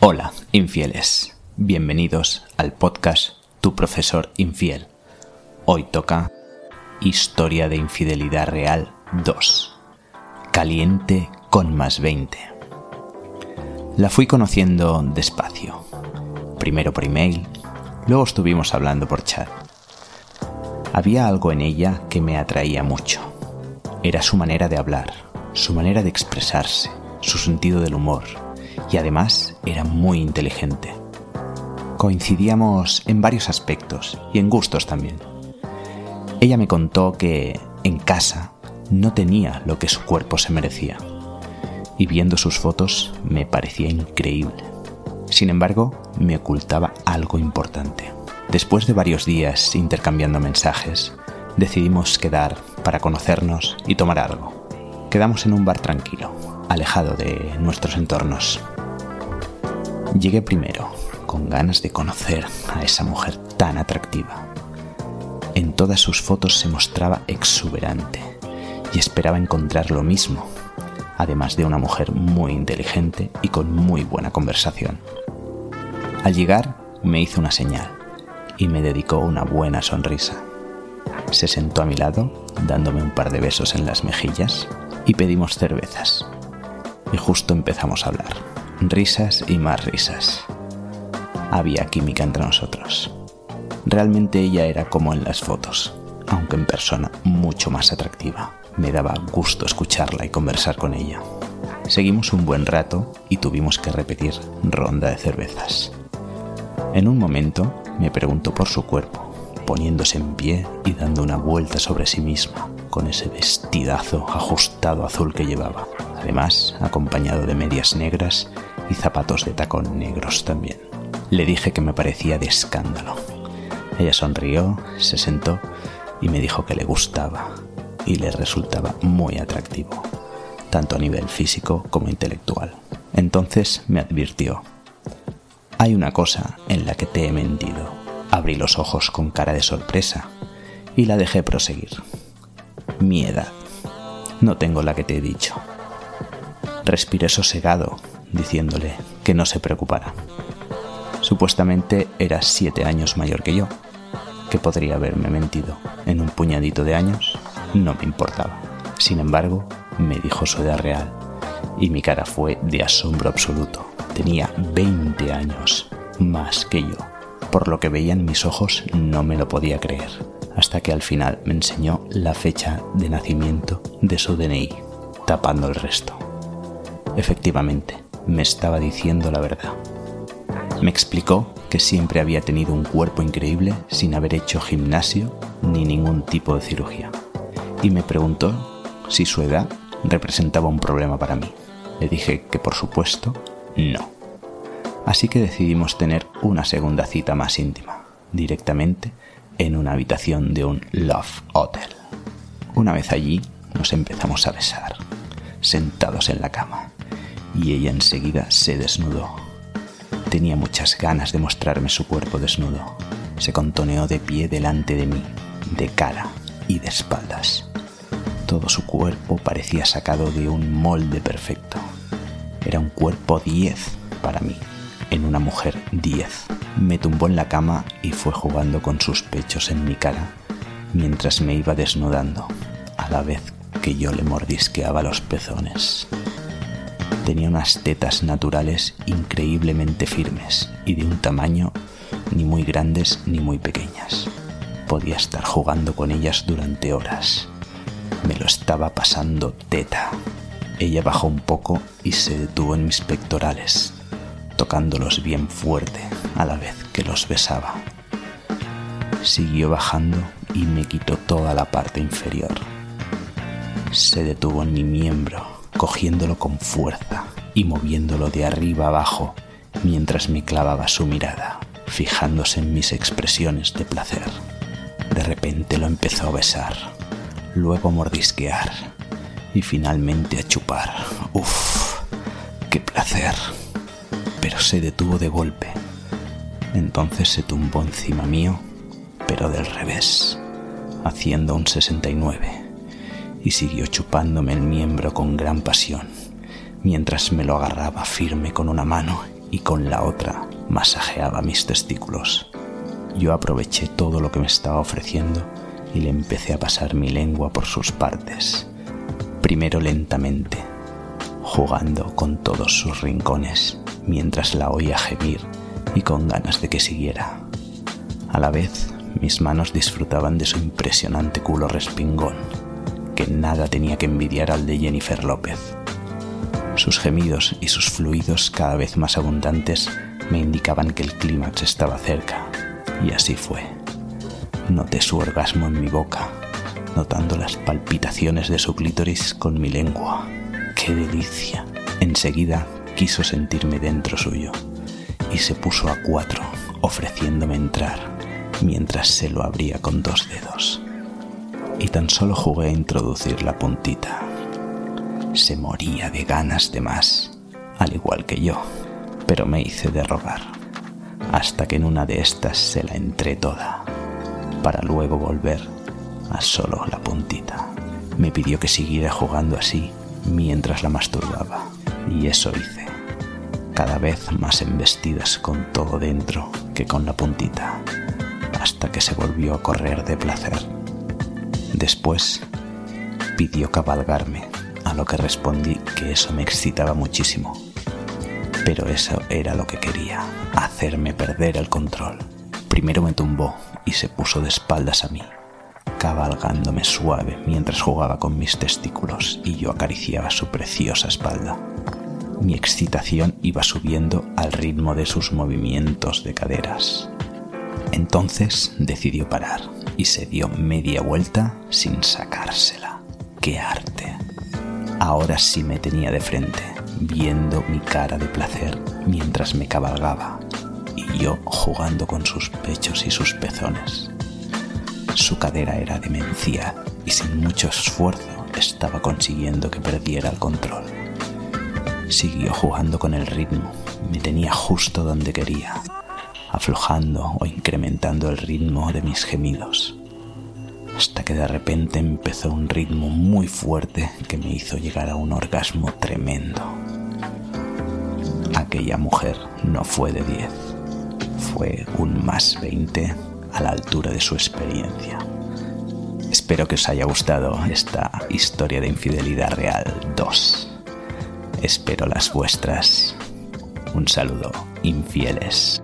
Hola, infieles. Bienvenidos al podcast Tu profesor infiel. Hoy toca Historia de infidelidad real 2. Caliente con más 20. La fui conociendo despacio. Primero por email, luego estuvimos hablando por chat. Había algo en ella que me atraía mucho. Era su manera de hablar, su manera de expresarse, su sentido del humor y además era muy inteligente. Coincidíamos en varios aspectos y en gustos también. Ella me contó que en casa no tenía lo que su cuerpo se merecía y viendo sus fotos me parecía increíble. Sin embargo, me ocultaba algo importante. Después de varios días intercambiando mensajes, decidimos quedar para conocernos y tomar algo. Quedamos en un bar tranquilo, alejado de nuestros entornos. Llegué primero, con ganas de conocer a esa mujer tan atractiva. En todas sus fotos se mostraba exuberante y esperaba encontrar lo mismo, además de una mujer muy inteligente y con muy buena conversación. Al llegar me hizo una señal y me dedicó una buena sonrisa. Se sentó a mi lado, dándome un par de besos en las mejillas, y pedimos cervezas. Y justo empezamos a hablar risas y más risas. Había química entre nosotros. Realmente ella era como en las fotos, aunque en persona mucho más atractiva. Me daba gusto escucharla y conversar con ella. Seguimos un buen rato y tuvimos que repetir ronda de cervezas. En un momento me preguntó por su cuerpo, poniéndose en pie y dando una vuelta sobre sí misma, con ese vestidazo ajustado azul que llevaba, además acompañado de medias negras y zapatos de tacón negros también. Le dije que me parecía de escándalo. Ella sonrió, se sentó y me dijo que le gustaba y le resultaba muy atractivo, tanto a nivel físico como intelectual. Entonces me advirtió, hay una cosa en la que te he mentido. Abrí los ojos con cara de sorpresa y la dejé proseguir. Mi edad. No tengo la que te he dicho. Respiré sosegado diciéndole que no se preocupara. Supuestamente era siete años mayor que yo, que podría haberme mentido en un puñadito de años, no me importaba. Sin embargo, me dijo su edad real y mi cara fue de asombro absoluto. Tenía 20 años más que yo. Por lo que veía en mis ojos no me lo podía creer, hasta que al final me enseñó la fecha de nacimiento de su DNI, tapando el resto. Efectivamente, me estaba diciendo la verdad. Me explicó que siempre había tenido un cuerpo increíble sin haber hecho gimnasio ni ningún tipo de cirugía. Y me preguntó si su edad representaba un problema para mí. Le dije que por supuesto no. Así que decidimos tener una segunda cita más íntima, directamente en una habitación de un Love Hotel. Una vez allí nos empezamos a besar, sentados en la cama y ella enseguida se desnudó. Tenía muchas ganas de mostrarme su cuerpo desnudo. Se contoneó de pie delante de mí, de cara y de espaldas. Todo su cuerpo parecía sacado de un molde perfecto. Era un cuerpo 10 para mí, en una mujer 10. Me tumbó en la cama y fue jugando con sus pechos en mi cara mientras me iba desnudando, a la vez que yo le mordisqueaba los pezones tenía unas tetas naturales increíblemente firmes y de un tamaño ni muy grandes ni muy pequeñas. Podía estar jugando con ellas durante horas. Me lo estaba pasando teta. Ella bajó un poco y se detuvo en mis pectorales, tocándolos bien fuerte a la vez que los besaba. Siguió bajando y me quitó toda la parte inferior. Se detuvo en mi miembro cogiéndolo con fuerza y moviéndolo de arriba abajo mientras me clavaba su mirada, fijándose en mis expresiones de placer. De repente lo empezó a besar, luego a mordisquear y finalmente a chupar. ¡Uf! ¡Qué placer! Pero se detuvo de golpe. Entonces se tumbó encima mío, pero del revés, haciendo un 69 y siguió chupándome el miembro con gran pasión, mientras me lo agarraba firme con una mano y con la otra masajeaba mis testículos. Yo aproveché todo lo que me estaba ofreciendo y le empecé a pasar mi lengua por sus partes, primero lentamente, jugando con todos sus rincones, mientras la oía gemir y con ganas de que siguiera. A la vez, mis manos disfrutaban de su impresionante culo respingón, que nada tenía que envidiar al de Jennifer López. Sus gemidos y sus fluidos cada vez más abundantes me indicaban que el clímax estaba cerca, y así fue. Noté su orgasmo en mi boca, notando las palpitaciones de su clítoris con mi lengua. ¡Qué delicia! Enseguida quiso sentirme dentro suyo y se puso a cuatro, ofreciéndome entrar, mientras se lo abría con dos dedos. Y tan solo jugué a introducir la puntita. Se moría de ganas de más, al igual que yo, pero me hice de rogar, hasta que en una de estas se la entré toda, para luego volver a solo la puntita. Me pidió que siguiera jugando así mientras la masturbaba, y eso hice cada vez más embestidas con todo dentro que con la puntita, hasta que se volvió a correr de placer. Después pidió cabalgarme, a lo que respondí que eso me excitaba muchísimo. Pero eso era lo que quería, hacerme perder el control. Primero me tumbó y se puso de espaldas a mí, cabalgándome suave mientras jugaba con mis testículos y yo acariciaba su preciosa espalda mi excitación iba subiendo al ritmo de sus movimientos de caderas. Entonces decidió parar y se dio media vuelta sin sacársela. ¡Qué arte! Ahora sí me tenía de frente, viendo mi cara de placer mientras me cabalgaba y yo jugando con sus pechos y sus pezones. Su cadera era demencial y sin mucho esfuerzo estaba consiguiendo que perdiera el control. Siguió jugando con el ritmo, me tenía justo donde quería, aflojando o incrementando el ritmo de mis gemidos, hasta que de repente empezó un ritmo muy fuerte que me hizo llegar a un orgasmo tremendo. Aquella mujer no fue de 10, fue un más 20 a la altura de su experiencia. Espero que os haya gustado esta historia de infidelidad real 2. Espero las vuestras. Un saludo, infieles.